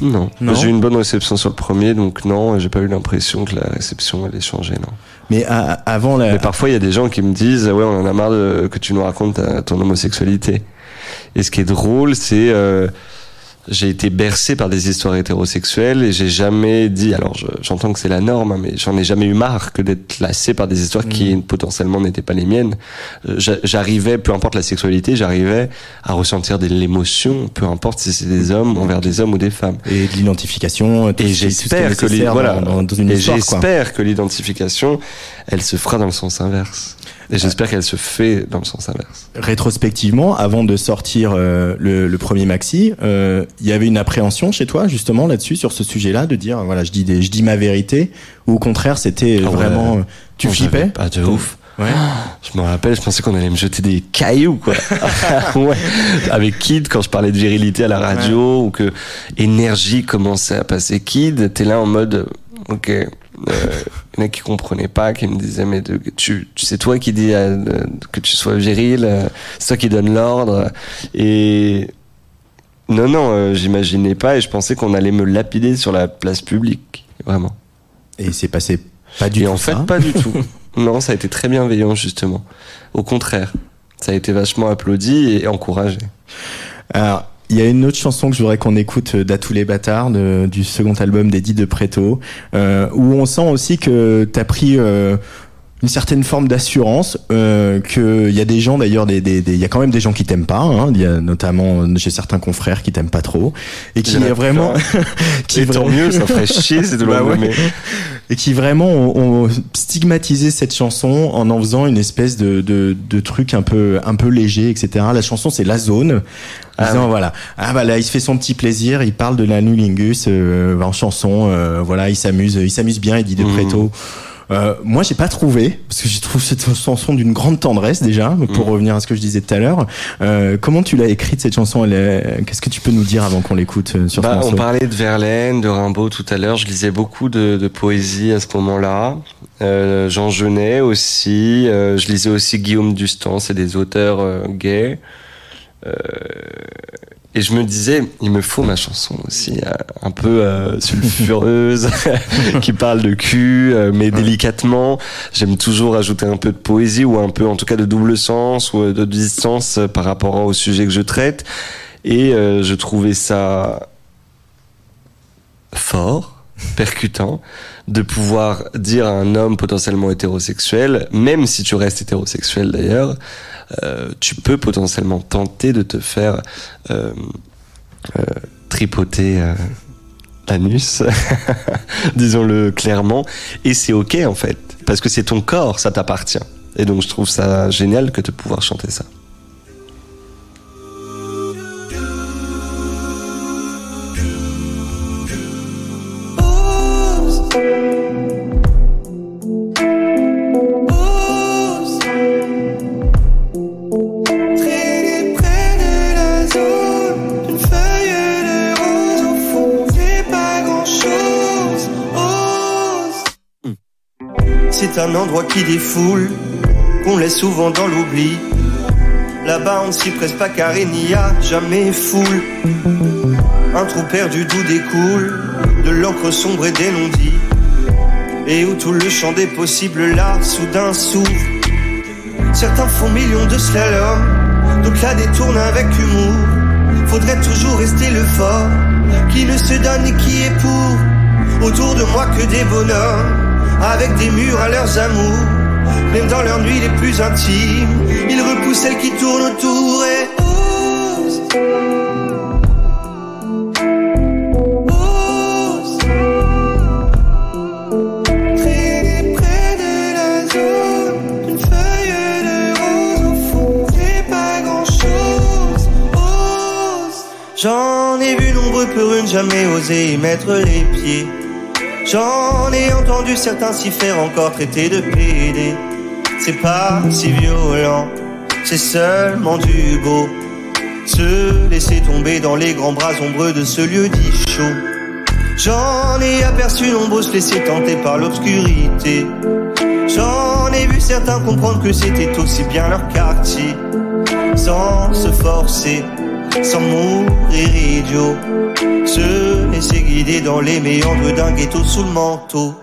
Non. Non. J'ai eu une bonne réception sur le premier, donc non, j'ai pas eu l'impression que la réception allait changer, non. Mais à- avant la, Mais parfois, il y a des gens qui me disent, ouais, on en a marre de, que tu nous racontes ta- ton homosexualité. Et ce qui est drôle, c'est, euh, j'ai été bercé par des histoires hétérosexuelles et j'ai jamais dit, alors je- j'entends que c'est la norme, hein, mais j'en ai jamais eu marre que d'être lassé par des histoires qui potentiellement n'étaient pas les miennes. Euh, j'a- J'arrivais, peu importe la sexualité, j'arrivais à ressentir de l'émotion, peu importe si c'est des hommes envers des hommes ou des femmes. et de l'identification, tout Et j'espère que voilà, dans, dans et j'espère que l'identification, elle se fera dans le sens inverse. Et j'espère qu'elle se fait dans le sens inverse. Rétrospectivement, avant de sortir euh, le, le premier maxi, euh, il y avait une appréhension chez toi justement là-dessus sur ce sujet-là, de dire voilà, je dis des, je dis ma vérité, ou au contraire, c'était Ah ouais. vraiment, euh, tu Non, flippais Pas de ouf. Ouais. Je me rappelle, je pensais qu'on allait me jeter des cailloux, quoi. ouais. Avec Kid, quand je parlais de virilité à la radio, ou que énergie commençait à passer Kid, t'es là en mode, ok, euh, il y en a qui comprenaient pas, qui me disaient, mais de, tu, tu c'est toi qui dis euh, que tu sois viril, euh, c'est toi qui donne l'ordre. Et non, non, euh, j'imaginais pas et je pensais qu'on allait me lapider sur la place publique, vraiment. Et c'est passé pas du Et tout en fait, ça. pas du tout. Non, ça a été très bienveillant, justement. Au contraire, ça a été vachement applaudi et encouragé. Alors, il y a une autre chanson que je voudrais qu'on écoute euh, d'À tous les bâtards du second album d'Eddie de Preto, euh, où on sent aussi que t'as pris euh, une certaine forme d'assurance, euh, qu'il y a des gens d'ailleurs, des, des, des- il y a quand même des gens qui t'aiment pas, hein, il y a notamment euh, j'ai certains confrères qui t'aiment pas trop, et qui Il est vraiment, qui Et tant mieux, ça ferait chier Bah ouais. et qui vraiment ont, ont stigmatisé cette chanson en en faisant une espèce de, de, de truc un peu un peu léger, etc. La chanson c'est La Zone. Ah disant, ouais. voilà, ah bah là il se fait son petit plaisir, il parle de la nulingus euh, en chanson, euh, voilà, il s'amuse, il s'amuse bien, il dit de Mhm. Preto. Euh, moi, j'ai pas trouvé parce que je trouve cette chanson d'une grande tendresse déjà. Pour Mm. revenir à ce que je disais tout à l'heure, euh, comment tu l'as écrite cette chanson? Qu'est-ce que tu peux nous dire avant qu'on l'écoute euh, sur Bah, on parlait de Verlaine, de Rimbaud tout à l'heure. Je lisais beaucoup de, de poésie à ce moment-là. Euh, Jean Genet aussi. Euh, je lisais aussi Guillaume Dustan, c'est des auteurs euh, gays. Et je me disais, il me faut ma chanson aussi, euh, un peu euh, sulfureuse, qui parle de cul, euh, mais délicatement. J'aime toujours ajouter un peu de poésie ou un peu, en tout cas, de double sens ou euh, de distance par rapport au sujet que je traite. Et euh, je trouvais ça fort, percutant, de pouvoir dire à un homme potentiellement hétérosexuel, même si tu restes hétérosexuel d'ailleurs, euh, tu peux potentiellement tenter de te faire euh, euh, tripoter euh, l'anus, disons-le clairement, et c'est ok en fait, parce que c'est ton corps, ça t'appartient. Et donc je trouve ça génial que de pouvoir chanter ça. Un endroit qui défoule, qu'on laisse souvent dans l'oubli. Là-bas on ne s'y presse pas car il n'y a jamais foule. Un trou perdu d'où découle de l'encre sombre et des non-dits. Et où tout le champ des possibles là soudain s'ouvre. Certains font millions de slalom, donc la détournent avec humour. Faudrait toujours rester le fort, qui ne se donne et qui est pour. Autour de moi que des bonhommes, avec des murs à leurs amours. Même dans leurs nuits les plus intimes, ils repoussent celles qui tournent autour et osent. Osent. Traîner près de la zone d'une feuille de rose au fond, c'est pas grand chose. Ose. J'en ai vu nombreux pour une jamais osé y mettre les pieds. J'en ai entendu certains s'y faire encore traiter de PD. C'est pas si violent, c'est seulement du beau. Se laisser tomber dans les grands bras ombreux de ce lieu dit chaud. J'en ai aperçu nombreux se laisser tenter par l'obscurité. J'en ai vu certains comprendre que c'était aussi bien leur quartier. Sans se forcer, sans mourir idiot. Se laisser guider dans les méandres d'un ghetto sous le manteau.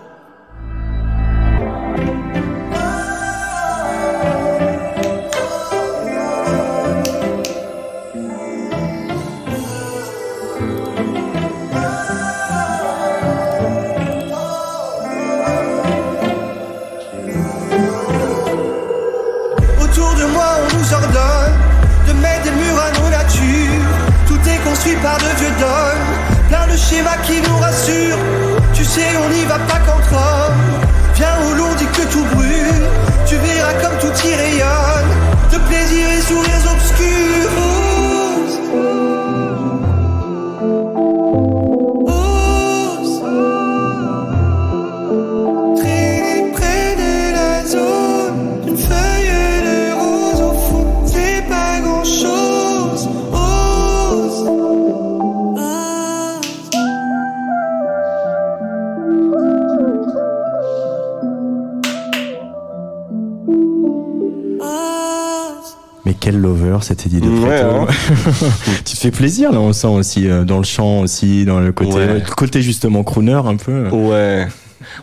Quel lover, cet Eddie de Ouais, hein. tu te fais plaisir là, on sent aussi euh, dans le chant aussi, dans le côté, Ouais. côté justement crooner un peu. Ouais.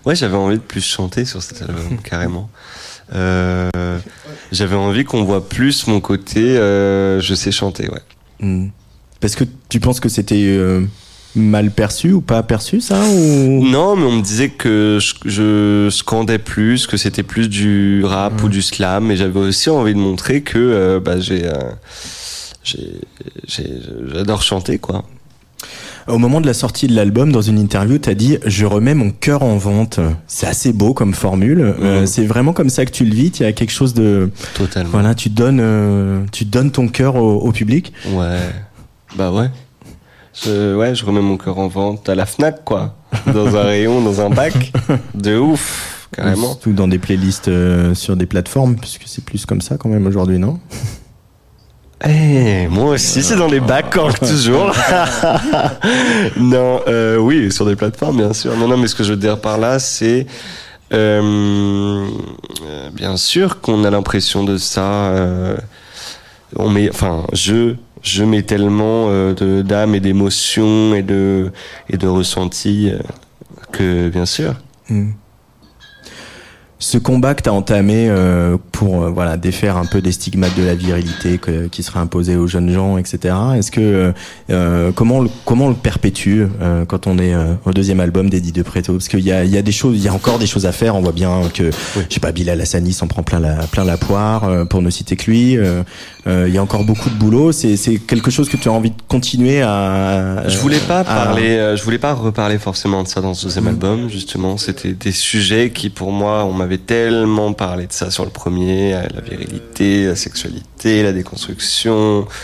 Ouais, j'avais envie de plus chanter sur cet album, carrément. Euh, j'avais envie qu'on voit plus mon côté euh, je sais chanter, ouais. Hmm. Parce que tu penses que c'était euh, mal perçu ou pas perçu ça ou... Non, mais on me disait que je, je scandais plus, que c'était plus du rap ou du slam, et j'avais aussi envie de montrer que euh, bah, j'ai, euh, j'adore chanter, quoi. Au moment de la sortie de l'album, dans une interview, t'as dit je remets mon cœur en vente. C'est assez beau comme formule. Euh, c'est vraiment comme ça que tu le vis. Il y a quelque chose de Totalement. voilà, tu donnes, tu donnes ton cœur au, au public? Ouais. Bah ouais. Je, ouais, je remets mon cœur en vente à la Fnac, quoi. Dans un rayon, dans un bac. De ouf. carrément. Surtout dans des playlists euh, sur des plateformes, puisque c'est plus comme ça quand même aujourd'hui, non? Eh, moi aussi, c'est dans les bacs toujours. non, euh, oui, sur des plateformes, bien sûr. Non, non, mais ce que je veux dire par là, c'est euh, bien sûr qu'on a l'impression de ça. on met, enfin, je, je mets tellement euh, d'âme et d'émotion et de et de ressenti euh, que, bien sûr. Hmm. Ce combat que tu as entamé euh, pour euh, voilà défaire un peu des stigmates de la virilité que- qui seraient imposés aux jeunes gens, etc. Est-ce que euh, euh, comment on le, comment on le perpétue euh, quand on est euh, au deuxième album d'Eddie De Preto? Parce qu'il y a, il y a des choses, il y a encore des choses à faire. On voit bien que je sais pas, Bilal Hassani s'en prend plein la plein la poire euh, pour ne citer que lui. Il y a encore beaucoup de boulot. C'est c'est quelque chose que tu as envie de continuer à. Je voulais pas à- parler, euh, je voulais pas reparler forcément de ça dans ce deuxième album, justement. C'était des sujets qui, pour moi, on m'avait tellement parlé de ça sur le premier, euh, la virilité, la sexualité, la déconstruction.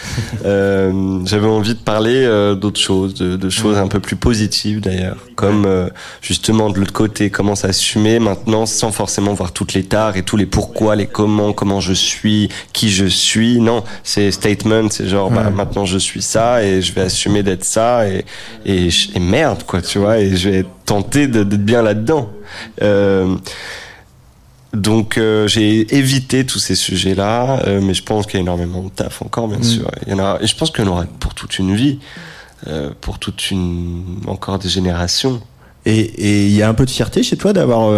Euh, J'avais envie de parler euh, d'autres choses, de, de choses un peu plus positives d'ailleurs, comme euh, justement de l'autre côté, comment s'assumer maintenant sans forcément voir toutes les tares et tous les pourquoi, les comment, comment je suis, qui je suis. Non, c'est statement, c'est genre bah, maintenant je suis ça et je vais assumer d'être ça et, et, je- et merde quoi, tu vois, et je vais tenter d'être bien là-dedans. Euh, donc euh, j'ai évité tous ces sujets-là, euh, mais je pense qu'il y a énormément de taf encore, bien Mm. sûr. Il y en a, et je pense qu'il y en aura pour toute une vie, euh, pour toute une encore des générations. Et il y a un peu de fierté chez toi d'avoir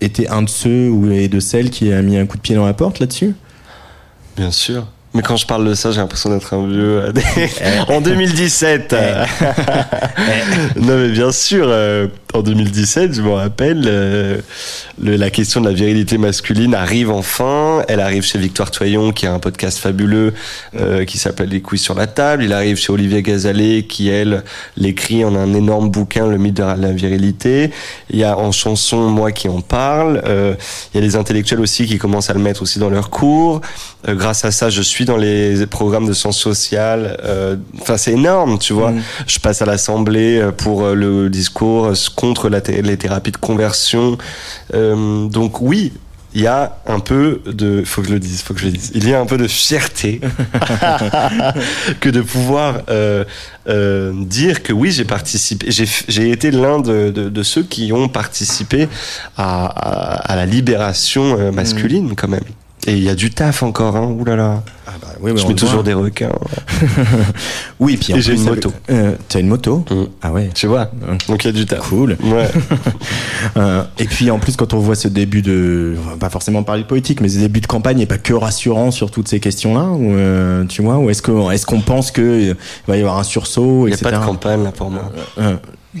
été un de ceux ou et de celles qui a mis un coup de pied dans la porte là-dessus? Bien sûr. Mais quand je parle de ça, j'ai l'impression d'être un vieux. euh, en 2017. euh, non mais bien sûr, euh, en 2017, je me rappelle, euh, le- la question de la virilité masculine arrive enfin. Elle arrive chez Victoire Toyon, qui a un podcast fabuleux euh, qui s'appelle Les couilles sur la table. Il arrive chez Olivier Gazalet, qui elle l'écrit en un énorme bouquin, Le mythe de la virilité. Il y a en chanson moi qui en parle. Euh, il y a les intellectuels aussi qui commencent à le mettre aussi dans leurs cours. Euh, grâce à ça, je suis dans les programmes de sciences sociales. Euh, Enfin, c'est énorme, tu vois. Je passe à l'Assemblée euh, pour euh, le discours contre la thé- les thérapies de conversion. Euh, donc oui, il y a un peu de, faut que je le dise, faut que je le dise. Il y a un peu de fierté que de pouvoir euh, euh, dire que oui, j'ai participé, j'ai j'ai été l'un de, de, de ceux qui ont participé à, à, à la libération euh, masculine quand même. Et il y a du taf encore, hein. Ouh là là. oui, mais je mets toujours voit. des requins. Oui, puis en j'ai plus, une moto. Euh, T'as une moto. Ah ouais. Tu vois. Donc il y a du taf. Cool. Ouais. Euh, et puis en plus, quand on voit ce début de, on va pas forcément parler de politique, mais ce début de campagne n'est pas que rassurant sur toutes ces questions-là, ou euh, tu vois, ou est-ce que, est-ce qu'on pense que euh, il va y avoir un sursaut, Il n'y a pas de campagne là pour moi.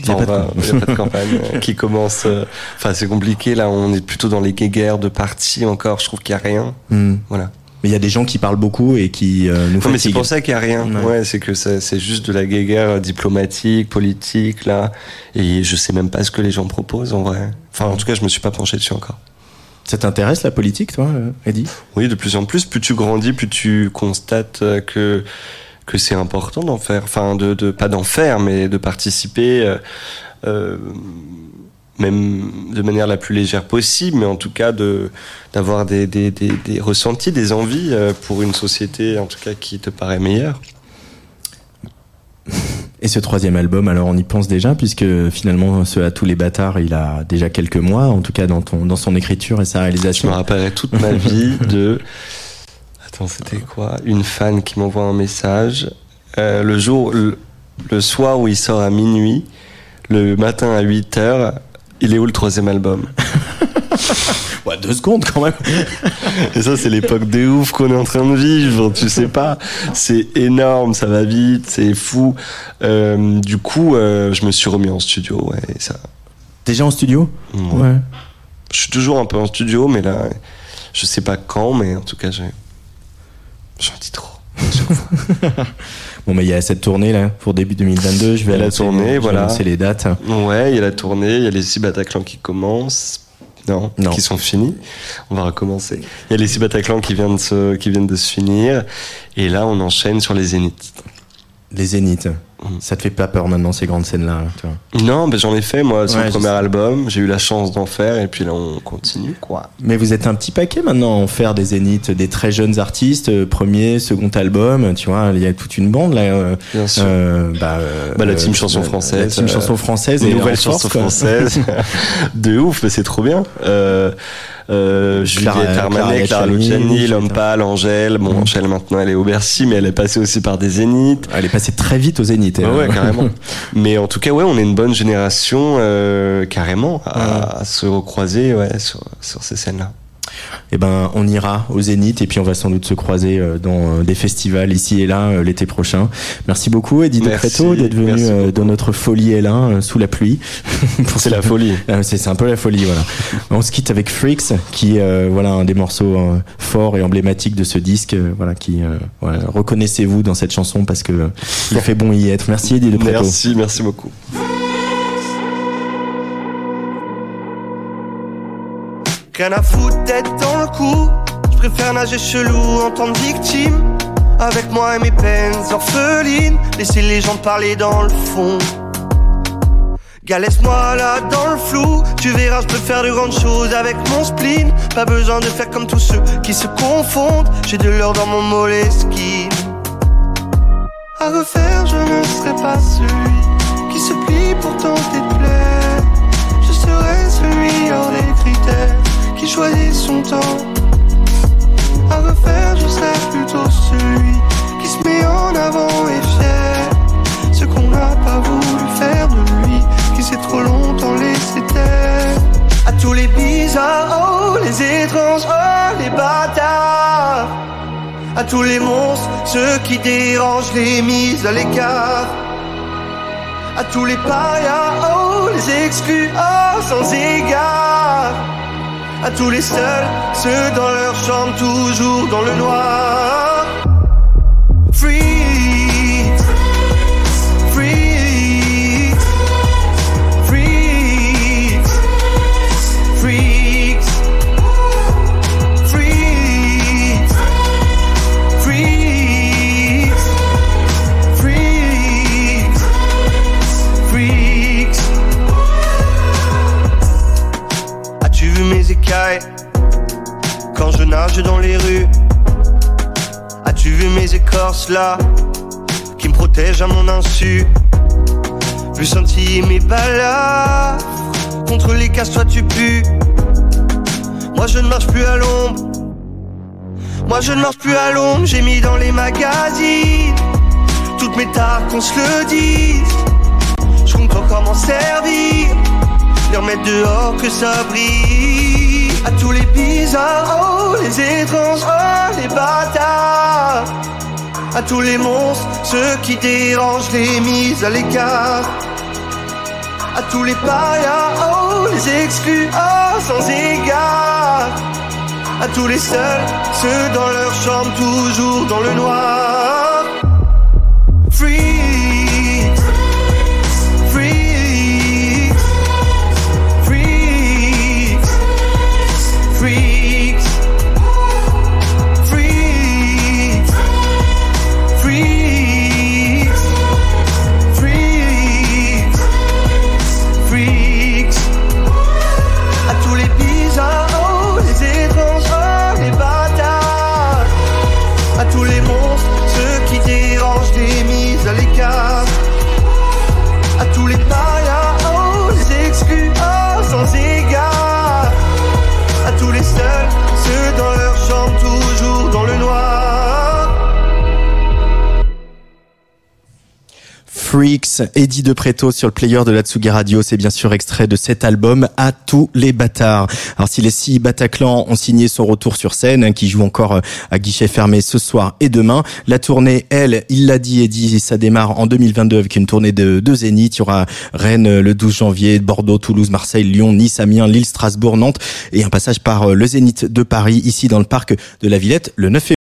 Il y a y a pas de campagne euh, qui commence. euh, Enfin, c'est compliqué là. On est plutôt dans les guerres de partis encore. Je trouve qu'il y a rien. Hmm. Voilà. Mais il y a des gens qui parlent beaucoup et qui euh, nous Non, mais c'est pour ça qu'il n'y a rien. Ouais. Ouais, c'est que ça- c'est juste de la guerre diplomatique, politique là. Et je sais même pas ce que les gens proposent en vrai. Enfin, en tout cas, je me suis pas penché dessus encore. Ça t'intéresse la politique, toi, euh, Eddie Oui, de plus en plus, plus tu grandis, plus tu constates euh, que que c'est important d'en faire, enfin de, de pas d'en faire, mais de participer, euh, euh, même de manière la plus légère possible, mais en tout cas de d'avoir des, des, des, des ressentis, des envies euh, pour une société, en tout cas qui te paraît meilleure. Et ce troisième album, alors on y pense déjà, puisque finalement, ce à tous les bâtards, il a déjà quelques mois, en tout cas dans ton, dans son écriture et sa Je réalisation. me rappellerai toute ma vie de. Attends, c'était quoi Une fan qui m'envoie un message. Euh, le jour, le, le soir où il sort à minuit, le matin à 8 heures, il est où le troisième album Ouais, deux secondes quand même. Et ça, c'est l'époque de ouf qu'on est en train de vivre, tu sais pas. C'est énorme, ça va vite, c'est fou. Euh, du coup, euh, je me suis remis en studio, ouais, et ça. Déjà en studio Ouais. Je suis toujours un peu en studio, mais là, je sais pas quand, mais en tout cas, j'ai. J'en dis trop. Bon, mais il y a cette tournée là pour début 2022. Je vais Il y a la tournée, voilà. annoncer les dates. Ouais, il y a la tournée, il y a les six Bataclan qui commencent. Non, Non. qui sont finis. On va recommencer. Il y a les six Bataclan qui viennent de se, qui viennent de se finir. Et là, on enchaîne sur les Zéniths. Les Zéniths. Ça te fait pas peur maintenant ces grandes scènes là Non, ben j'en ai fait moi sur Ouais, le premier album. J'ai eu la chance d'en faire et puis là on continue quoi. Mais vous êtes un petit paquet maintenant en faire des zéniths, des très jeunes artistes, euh, premier, second album, tu vois, il y a toute une bande là. euh, Bien sûr. euh, bah, euh, Bah, la team chanson française, La team euh, chanson française et Nouvelle force, chanson quoi. française. de ouf, mais c'est trop bien. Euh, euh, Clara- Juliette Armanet, Clara Clara Luciani, Luciani, L'Homme Juliette. Pâle, Angèle. Bon. Angèle maintenant elle est au Bercy, mais elle est passée aussi par des zéniths. Elle est passée très vite au zénith. Ouais, hein. ouais, carrément. Mais en tout cas, ouais, on est une bonne génération, euh, carrément, à, à se recroiser, ouais, sur, sur ces scènes-là. Eh ben, on ira au Zénith et puis on va sans doute se croiser euh, dans euh, des festivals ici et là euh, l'été prochain. Merci beaucoup Eddie De Merci, Preto d'être venu dans notre folie L1 euh, sous la pluie. C'est ce- la folie. C'est un peu la folie, voilà. On se quitte avec Freaks, qui euh, voilà un des morceaux euh, forts et emblématiques de ce disque. euh, voilà, qui voilà, reconnaissez-vous dans cette chanson parce que il fait bon y être. Merci Eddie De Preto. Merci, merci beaucoup. Rien à foutre d'être dans le coup. Je préfère nager chelou en tant que victime. Avec moi et mes peines orphelines. Laisser les gens parler dans le fond. Gars, laisse-moi là dans le flou. Tu verras, je peux faire de grandes choses avec mon spleen. Pas besoin de faire comme tous ceux qui se confondent. J'ai de l'or dans mon moleskine. À refaire, je ne serai pas celui qui se plie pour tenter de temps. À refaire, je serai plutôt celui qui se met en avant et fier. Ce qu'on n'a pas voulu faire de lui, qui s'est trop longtemps laissé taire. À tous les bizarres, oh, les étranges, oh, les bâtards. À tous les monstres, ceux qui dérangent les mises à l'écart. À tous les parias, oh, les exclus, oh, sans égard. À tous les seuls, ceux dans leur chambre, toujours dans le noir. Nage dans les rues As-tu vu mes écorces là qui me protègent à mon insu? Vu sentir mes balafres contre les casse toi tu pues. Moi je ne marche plus à l'ombre. Moi je ne marche plus à l'ombre, j'ai mis dans les magazines toutes mes tares qu'on se le dise. Je compte encore m'en servir les remettre dehors que ça brille. À tous les bizarres, les étranges, oh, les bâtards. À tous les monstres, ceux qui dérangent les mises à l'écart. À tous les parias, oh, les exclus, oh, sans égard. À tous les seuls, ceux dans leur chambre, toujours dans le noir. Freaks, Eddie De Preto sur le player de la Tsugi Radio, c'est bien sûr extrait de cet album à tous les bâtards. Alors si les six Bataclan ont signé son retour sur scène, hein, qui joue encore euh, à guichet fermé ce soir et demain, la tournée, elle, il l'a dit Eddie, ça démarre en 2022 avec une tournée de, de Zénith. Il y aura Rennes euh, le 12 janvier, Bordeaux, Toulouse, Marseille, Lyon, Nice, Amiens, Lille, Strasbourg, Nantes et un passage par euh, le Zénith de Paris, ici dans le parc de la Villette le 9 février.